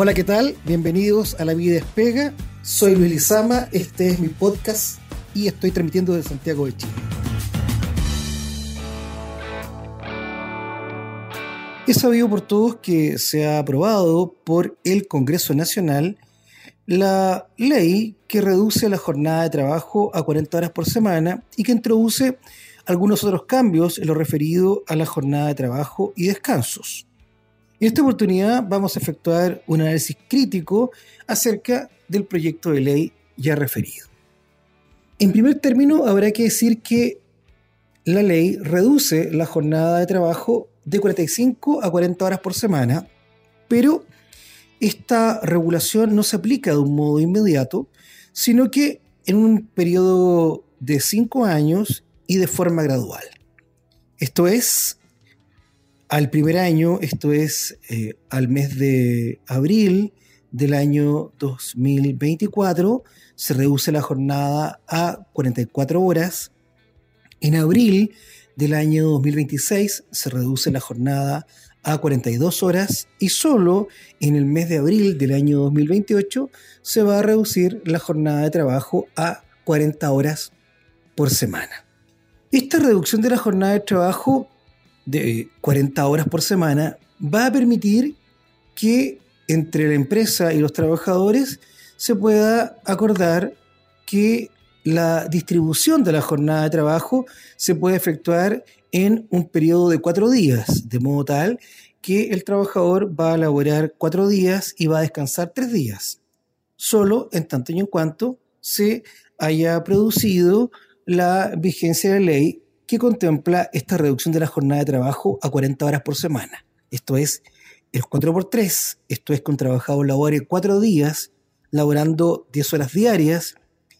Hola, ¿qué tal? Bienvenidos a La Vida Despega. Soy Luis Lizama, este es mi podcast y estoy transmitiendo desde Santiago de Chile. Es sabido por todos que se ha aprobado por el Congreso Nacional la ley que reduce la jornada de trabajo a 40 horas por semana y que introduce algunos otros cambios en lo referido a la jornada de trabajo y descansos. En esta oportunidad vamos a efectuar un análisis crítico acerca del proyecto de ley ya referido. En primer término, habrá que decir que la ley reduce la jornada de trabajo de 45 a 40 horas por semana, pero esta regulación no se aplica de un modo inmediato, sino que en un periodo de 5 años y de forma gradual. Esto es, al primer año, esto es eh, al mes de abril del año 2024, se reduce la jornada a 44 horas. En abril del año 2026 se reduce la jornada a 42 horas y solo en el mes de abril del año 2028 se va a reducir la jornada de trabajo a 40 horas por semana. Esta reducción de la jornada de trabajo de 40 horas por semana va a permitir que entre la empresa y los trabajadores se pueda acordar que la distribución de la jornada de trabajo se puede efectuar en un periodo de cuatro días, de modo tal que el trabajador va a laborar cuatro días y va a descansar tres días, solo en tanto y en cuanto se haya producido la vigencia de ley que contempla esta reducción de la jornada de trabajo a 40 horas por semana. Esto es el 4 por 3 esto es un trabajador labore cuatro días, laborando 10 horas diarias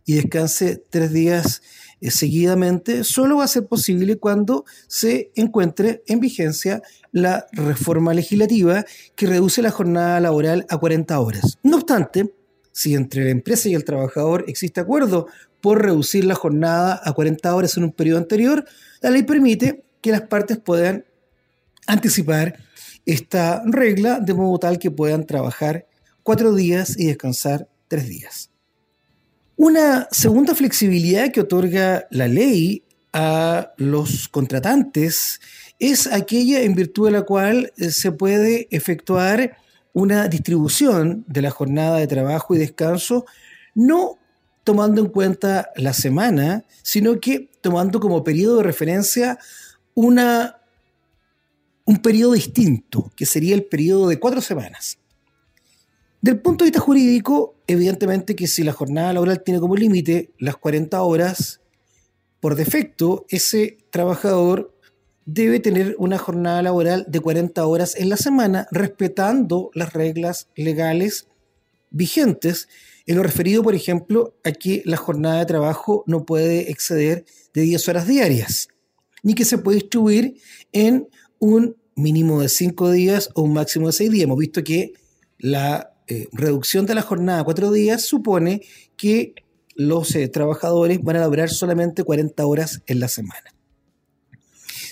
y descanse tres días eh, seguidamente, solo va a ser posible cuando se encuentre en vigencia la reforma legislativa que reduce la jornada laboral a 40 horas. No obstante, si entre la empresa y el trabajador existe acuerdo por reducir la jornada a 40 horas en un periodo anterior, la ley permite que las partes puedan anticipar esta regla de modo tal que puedan trabajar cuatro días y descansar tres días. Una segunda flexibilidad que otorga la ley a los contratantes es aquella en virtud de la cual se puede efectuar una distribución de la jornada de trabajo y descanso, no tomando en cuenta la semana, sino que tomando como periodo de referencia una, un periodo distinto, que sería el periodo de cuatro semanas. Del punto de vista jurídico, evidentemente que si la jornada laboral tiene como límite las 40 horas, por defecto, ese trabajador debe tener una jornada laboral de 40 horas en la semana, respetando las reglas legales vigentes en lo referido, por ejemplo, a que la jornada de trabajo no puede exceder de 10 horas diarias, ni que se puede distribuir en un mínimo de 5 días o un máximo de 6 días. Hemos visto que la eh, reducción de la jornada a 4 días supone que los eh, trabajadores van a laborar solamente 40 horas en la semana.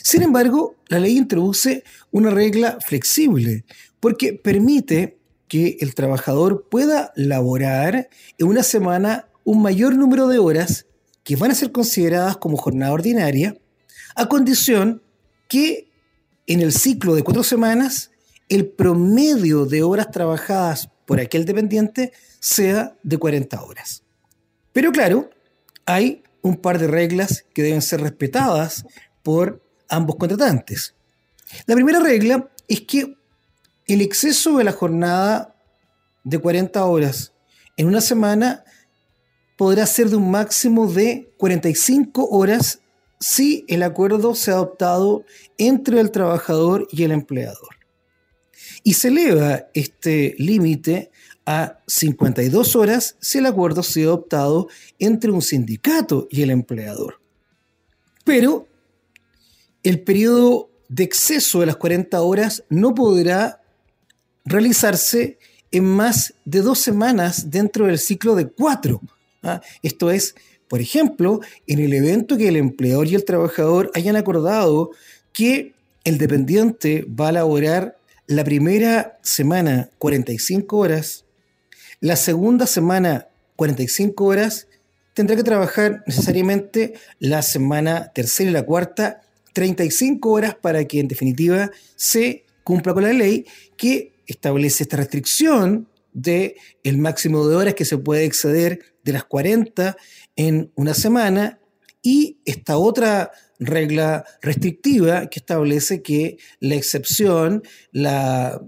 Sin embargo, la ley introduce una regla flexible porque permite que el trabajador pueda laborar en una semana un mayor número de horas que van a ser consideradas como jornada ordinaria, a condición que en el ciclo de cuatro semanas el promedio de horas trabajadas por aquel dependiente sea de 40 horas. Pero claro, hay un par de reglas que deben ser respetadas por ambos contratantes. La primera regla es que el exceso de la jornada de 40 horas en una semana podrá ser de un máximo de 45 horas si el acuerdo se ha adoptado entre el trabajador y el empleador. Y se eleva este límite a 52 horas si el acuerdo se ha adoptado entre un sindicato y el empleador. Pero el periodo de exceso de las 40 horas no podrá realizarse en más de dos semanas dentro del ciclo de cuatro. ¿ah? Esto es, por ejemplo, en el evento que el empleador y el trabajador hayan acordado que el dependiente va a laborar la primera semana 45 horas, la segunda semana 45 horas, tendrá que trabajar necesariamente la semana tercera y la cuarta 35 horas para que en definitiva se cumpla con la ley que establece esta restricción de el máximo de horas que se puede exceder de las 40 en una semana y esta otra regla restrictiva que establece que la excepción, la,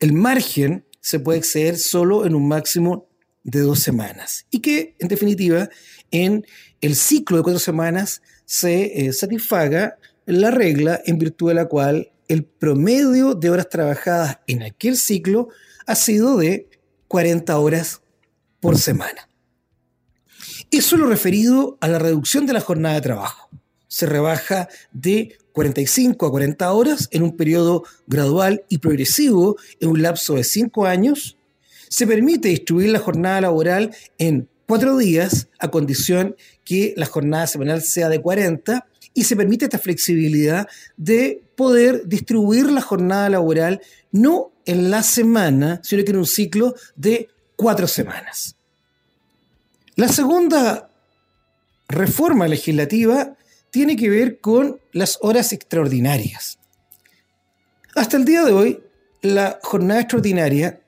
el margen se puede exceder solo en un máximo de dos semanas y que en definitiva en el ciclo de cuatro semanas se eh, satisfaga la regla en virtud de la cual el promedio de horas trabajadas en aquel ciclo ha sido de 40 horas por semana. Eso es lo referido a la reducción de la jornada de trabajo. Se rebaja de 45 a 40 horas en un periodo gradual y progresivo en un lapso de 5 años. Se permite distribuir la jornada laboral en 4 días a condición que la jornada semanal sea de 40 y se permite esta flexibilidad de poder distribuir la jornada laboral no en la semana, sino que en un ciclo de cuatro semanas. La segunda reforma legislativa tiene que ver con las horas extraordinarias. Hasta el día de hoy, la jornada extraordinaria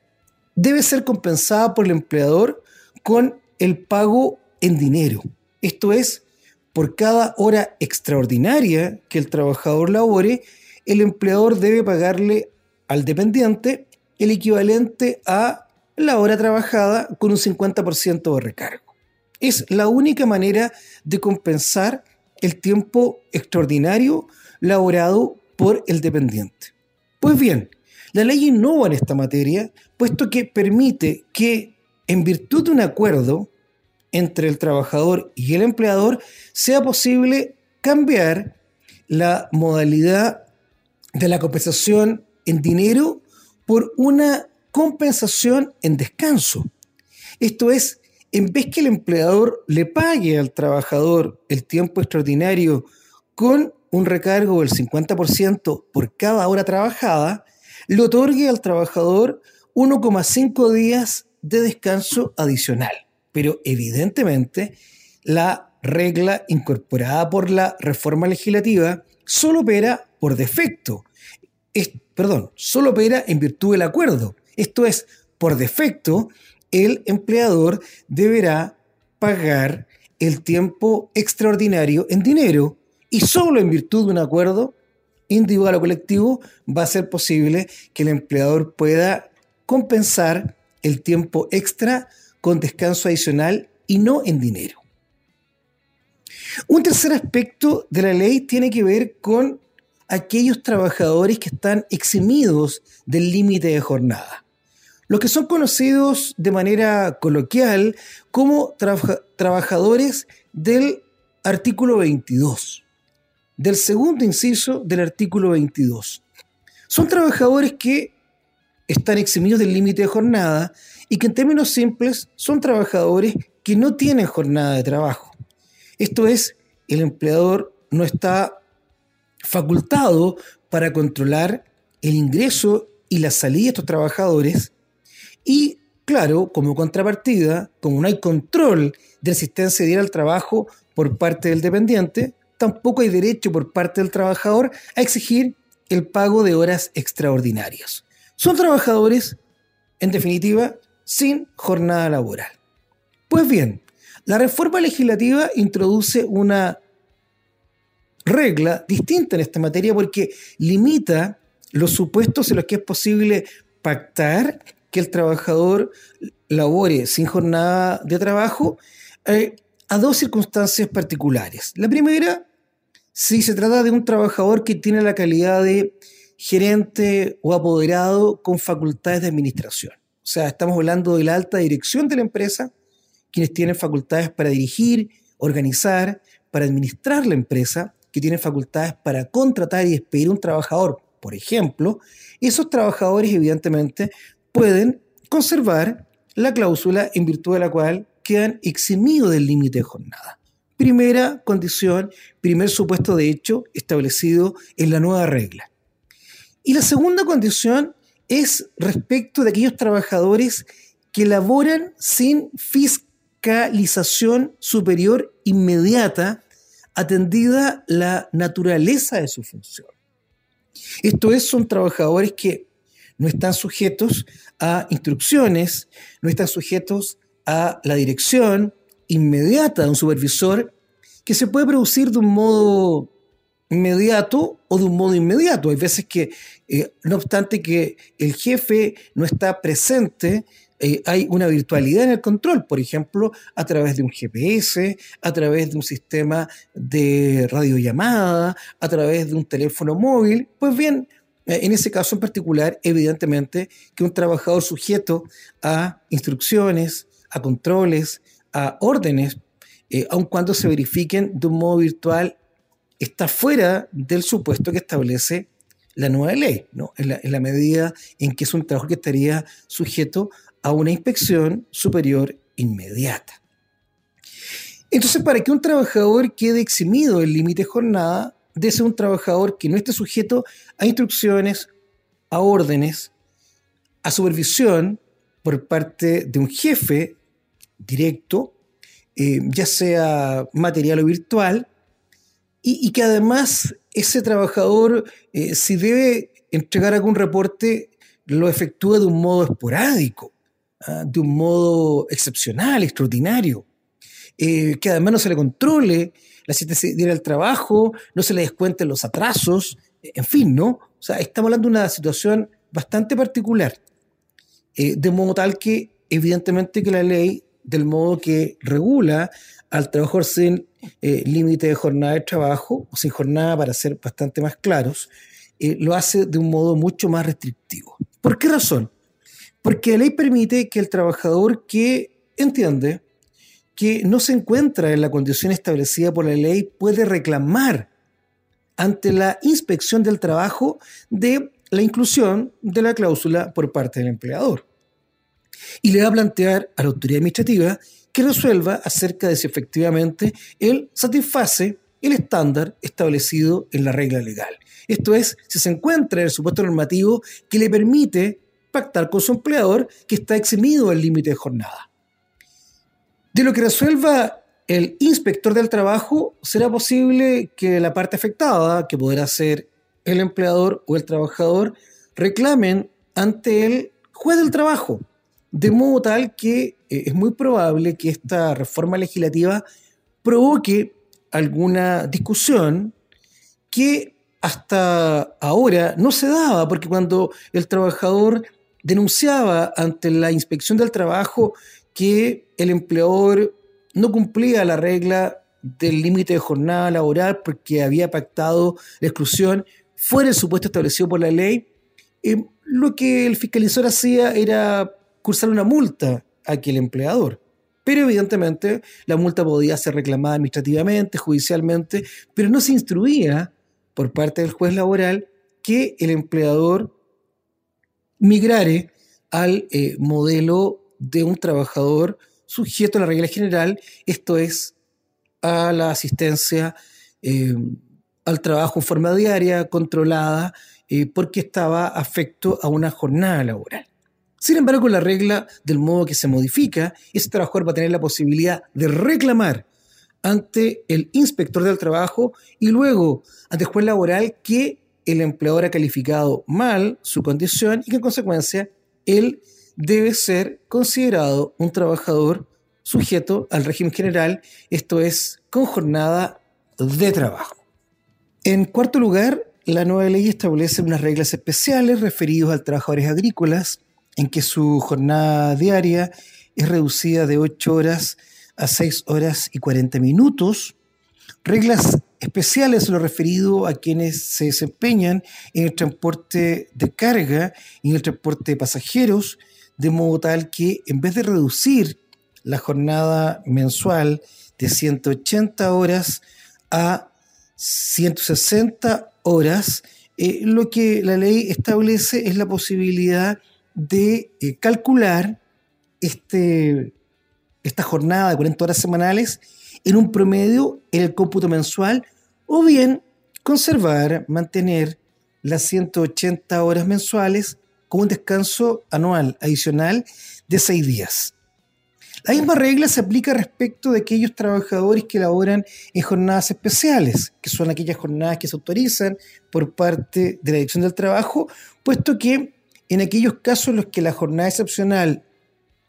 debe ser compensada por el empleador con el pago en dinero. Esto es, por cada hora extraordinaria que el trabajador labore, el empleador debe pagarle al dependiente el equivalente a la hora trabajada con un 50% de recargo. Es la única manera de compensar el tiempo extraordinario laborado por el dependiente. Pues bien, la ley innova en esta materia, puesto que permite que, en virtud de un acuerdo entre el trabajador y el empleador, sea posible cambiar la modalidad de la compensación en dinero por una compensación en descanso. Esto es, en vez que el empleador le pague al trabajador el tiempo extraordinario con un recargo del 50% por cada hora trabajada, le otorgue al trabajador 1,5 días de descanso adicional. Pero evidentemente la regla incorporada por la reforma legislativa solo opera por defecto perdón, solo opera en virtud del acuerdo. Esto es, por defecto, el empleador deberá pagar el tiempo extraordinario en dinero y solo en virtud de un acuerdo individual o colectivo va a ser posible que el empleador pueda compensar el tiempo extra con descanso adicional y no en dinero. Un tercer aspecto de la ley tiene que ver con aquellos trabajadores que están eximidos del límite de jornada. Los que son conocidos de manera coloquial como trabajadores del artículo 22, del segundo inciso del artículo 22. Son trabajadores que están eximidos del límite de jornada y que en términos simples son trabajadores que no tienen jornada de trabajo. Esto es, el empleador no está facultado para controlar el ingreso y la salida de estos trabajadores y, claro, como contrapartida, como no hay control de asistencia diaria al trabajo por parte del dependiente, tampoco hay derecho por parte del trabajador a exigir el pago de horas extraordinarias. Son trabajadores, en definitiva, sin jornada laboral. Pues bien, la reforma legislativa introduce una regla distinta en esta materia porque limita los supuestos en los que es posible pactar que el trabajador labore sin jornada de trabajo eh, a dos circunstancias particulares. La primera, si se trata de un trabajador que tiene la calidad de gerente o apoderado con facultades de administración. O sea, estamos hablando de la alta dirección de la empresa, quienes tienen facultades para dirigir, organizar, para administrar la empresa que tienen facultades para contratar y despedir un trabajador, por ejemplo, esos trabajadores evidentemente pueden conservar la cláusula en virtud de la cual quedan eximidos del límite de jornada. Primera condición, primer supuesto de hecho establecido en la nueva regla. Y la segunda condición es respecto de aquellos trabajadores que laboran sin fiscalización superior inmediata, atendida la naturaleza de su función. Esto es, son trabajadores que no están sujetos a instrucciones, no están sujetos a la dirección inmediata de un supervisor que se puede producir de un modo inmediato o de un modo inmediato. Hay veces que, eh, no obstante que el jefe no está presente, eh, hay una virtualidad en el control, por ejemplo, a través de un GPS, a través de un sistema de radiollamada, a través de un teléfono móvil. Pues bien, eh, en ese caso en particular, evidentemente que un trabajador sujeto a instrucciones, a controles, a órdenes, aun cuando se verifiquen de un modo virtual, está fuera del supuesto que establece la nueva ley, ¿no? en, la, medida en que es un trabajo que estaría sujeto a una inspección superior inmediata. Entonces, para que un trabajador quede eximido del límite de jornada, de ser un trabajador que no esté sujeto a instrucciones, a órdenes, a supervisión por parte de un jefe directo, eh, ya sea material o virtual, y, que además ese trabajador, eh, si debe entregar algún reporte, lo efectúa de un modo esporádico, ¿ah? de un modo excepcional, extraordinario, eh, que además no se le controle la asistencia del trabajo, no se le descuenten los atrasos, en fin, ¿no? O sea, estamos hablando de una situación bastante particular, eh, de modo tal que evidentemente que la ley, del modo que regula al trabajador sin eh, límite de jornada de trabajo, o sin jornada para ser bastante más claros, eh, lo hace de un modo mucho más restrictivo. ¿Por qué razón? Porque la ley permite que el trabajador que entiende que no se encuentra en la condición establecida por la ley puede reclamar ante la inspección del trabajo de la inclusión de la cláusula por parte del empleador. Y le va a plantear a la autoridad administrativa que resuelva acerca de si efectivamente él satisface el estándar establecido en la regla legal. Esto es, si se encuentra en el supuesto normativo que le permite pactar con su empleador que está eximido del límite de jornada. De lo que resuelva el inspector del trabajo, será posible que la parte afectada, que podrá ser el empleador o el trabajador, reclamen ante el juez del trabajo, de modo tal que eh, es muy probable que esta reforma legislativa provoque alguna discusión que hasta ahora no se daba, porque cuando el trabajador denunciaba ante la inspección del trabajo que el empleador no cumplía la regla del límite de jornada laboral porque había pactado la exclusión fuera del supuesto establecido por la ley, eh, lo que el fiscalizador hacía era cursar una multa a aquel empleador. Pero evidentemente la multa podía ser reclamada administrativamente, judicialmente, pero no se instruía por parte del juez laboral que el empleador migrare al eh, modelo de un trabajador sujeto a la regla general, esto es, a la asistencia eh, al trabajo en forma diaria, controlada, eh, porque estaba afecto a una jornada laboral. Sin embargo, la regla del modo que se modifica, ese trabajador va a tener la posibilidad de reclamar ante el inspector del trabajo y luego ante el juez laboral que el empleador ha calificado mal su condición y que en consecuencia él debe ser considerado un trabajador sujeto al régimen general, esto es, con jornada de trabajo. En cuarto lugar, la nueva ley establece unas reglas especiales referidas a trabajadores agrícolas, en que su jornada diaria es reducida de 8 horas a 6 horas y 40 minutos. Reglas especiales lo referido a quienes se desempeñan en el transporte de carga y en el transporte de pasajeros, de modo tal que en vez de reducir la jornada mensual de 180 horas a 160 horas, eh, lo que la ley establece es la posibilidad de eh, calcular este, esta jornada de 40 horas semanales en un promedio en el cómputo mensual o bien conservar, mantener las 180 horas mensuales con un descanso anual adicional de seis días. La misma regla se aplica respecto de aquellos trabajadores que laboran en jornadas especiales, que son aquellas jornadas que se autorizan por parte de la Dirección del Trabajo, puesto que en aquellos casos en los que la jornada excepcional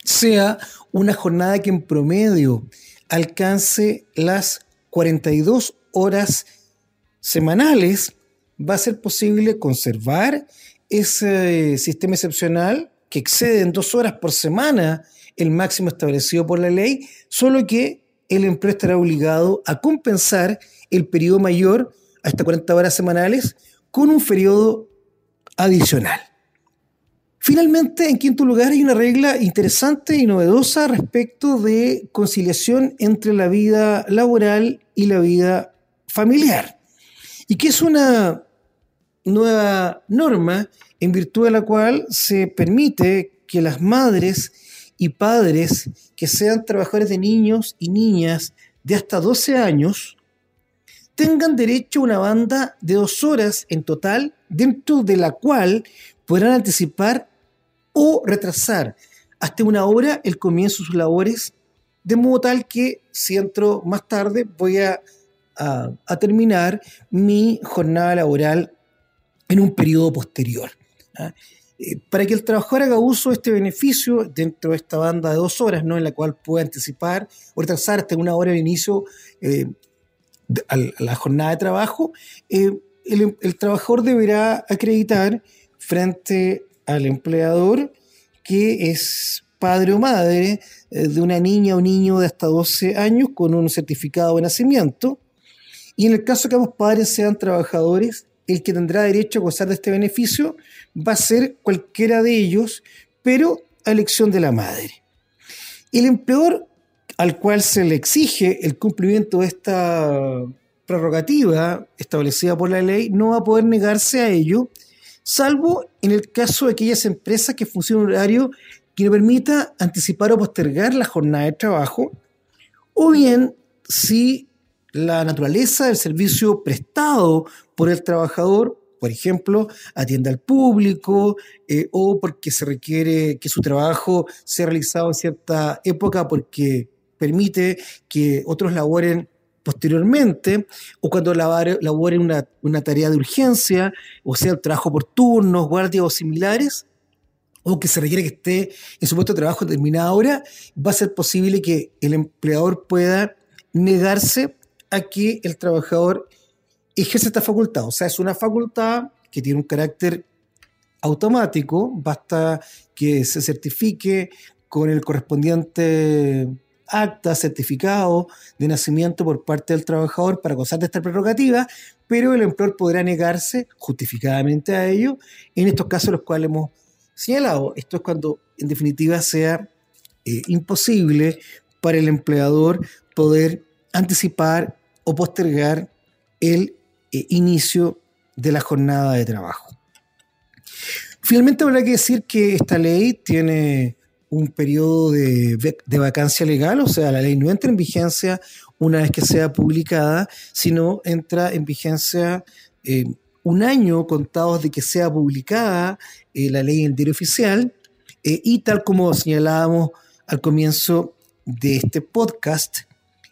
sea una jornada que en promedio alcance las 42 horas semanales, va a ser posible conservar ese sistema excepcional que excede en dos horas por semana el máximo establecido por la ley, solo que el empleo estará obligado a compensar el periodo mayor, hasta 40 horas semanales, con un periodo adicional. Finalmente, en quinto lugar, hay una regla interesante y novedosa respecto de conciliación entre la vida laboral y la vida familiar, y que es una nueva norma en virtud de la cual se permite que las madres y padres que sean trabajadores de niños y niñas de hasta 12 años tengan derecho a una banda de dos horas en total, dentro de la cual podrán anticipar o retrasar hasta una hora el comienzo de sus labores, de modo tal que si entro más tarde voy a, terminar mi jornada laboral en un periodo posterior. ¿ah? Eh, para que el trabajador haga uso de este beneficio dentro de esta banda de dos horas, ¿no? en la cual puede anticipar o retrasar hasta una hora de inicio eh, a la jornada de trabajo, eh, el, el, trabajador deberá acreditar frente al empleador que es padre o madre de una niña o niño de hasta 12 años con un certificado de nacimiento. Y en el caso que ambos padres sean trabajadores, el que tendrá derecho a gozar de este beneficio va a ser cualquiera de ellos, pero a elección de la madre. El empleador al cual se le exige el cumplimiento de esta prerrogativa establecida por la ley no va a poder negarse a ello, salvo en el caso de aquellas empresas que funcionan un horario que le permita anticipar o postergar la jornada de trabajo, o bien si la naturaleza del servicio prestado por el trabajador, por ejemplo, atiende al público eh, o porque se requiere que su trabajo sea realizado en cierta época porque permite que otros laboren posteriormente, o cuando laboren una, una tarea de urgencia, o sea, el trabajo por turnos, guardias o similares, o que se requiere que esté en su puesto de trabajo en determinada hora, va a ser posible que el empleador pueda negarse a que el trabajador ejerce esta facultad. O sea, es una facultad que tiene un carácter automático, basta que se certifique con el correspondiente acta, certificado de nacimiento por parte del trabajador para gozar de esta prerrogativa, pero el empleador podrá negarse justificadamente a ello en estos casos los cuales hemos señalado. Esto es cuando en definitiva sea eh, imposible para el empleador poder anticipar o postergar el eh, inicio de la jornada de trabajo. Finalmente habrá que decir que esta ley tiene un periodo de, vacancia legal, o sea, la ley no entra en vigencia una vez que sea publicada, sino entra en vigencia eh, un año contado de que sea publicada eh, la ley en el diario oficial, y tal como señalábamos al comienzo de este podcast,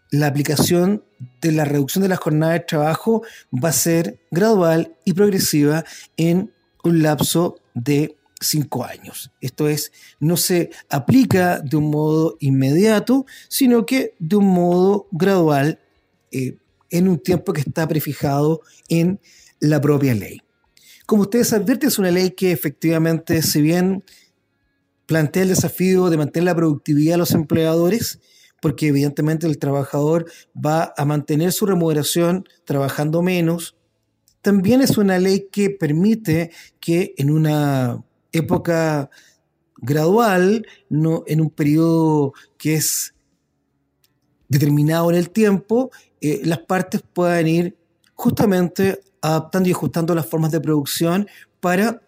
la aplicación de la reducción de la jornada de trabajo va a ser gradual y progresiva en un lapso de cinco años. Esto es, no se aplica de un modo inmediato, sino que de un modo gradual eh, en un tiempo que está prefijado en la propia ley. Como ustedes advierten, es una ley que efectivamente, si bien plantea el desafío de mantener la productividad de los empleadores, porque evidentemente el trabajador va a mantener su remuneración trabajando menos. También es una ley que permite que en una época gradual, no en un periodo que es determinado en el tiempo, eh, las partes puedan ir justamente adaptando y ajustando las formas de producción para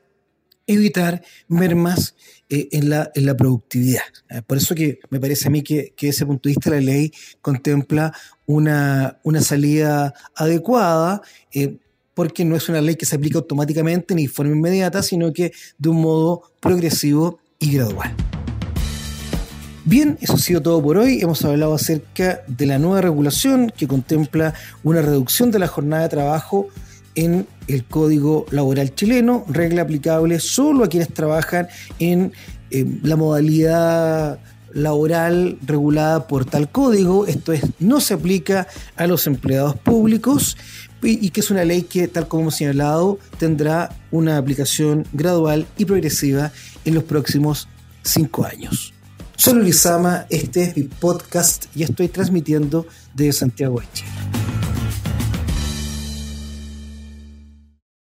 evitar mermas eh, en, la, en, la, productividad. Eh, por eso que me parece a mí que, que ese punto de vista la ley contempla una, una salida adecuada, eh, porque no es una ley que se aplica automáticamente ni de forma inmediata, sino que de un modo progresivo y gradual. Bien, eso ha sido todo por hoy. Hemos hablado acerca de la nueva regulación que contempla una reducción de la jornada de trabajo en el Código Laboral chileno, regla aplicable solo a quienes trabajan en eh, la modalidad laboral regulada por tal código, esto es, no se aplica a los empleados públicos y, que es una ley que, tal como hemos señalado, tendrá una aplicación gradual y progresiva en los próximos cinco años. Soy Lizama, este es mi podcast y estoy transmitiendo desde Santiago de Chile.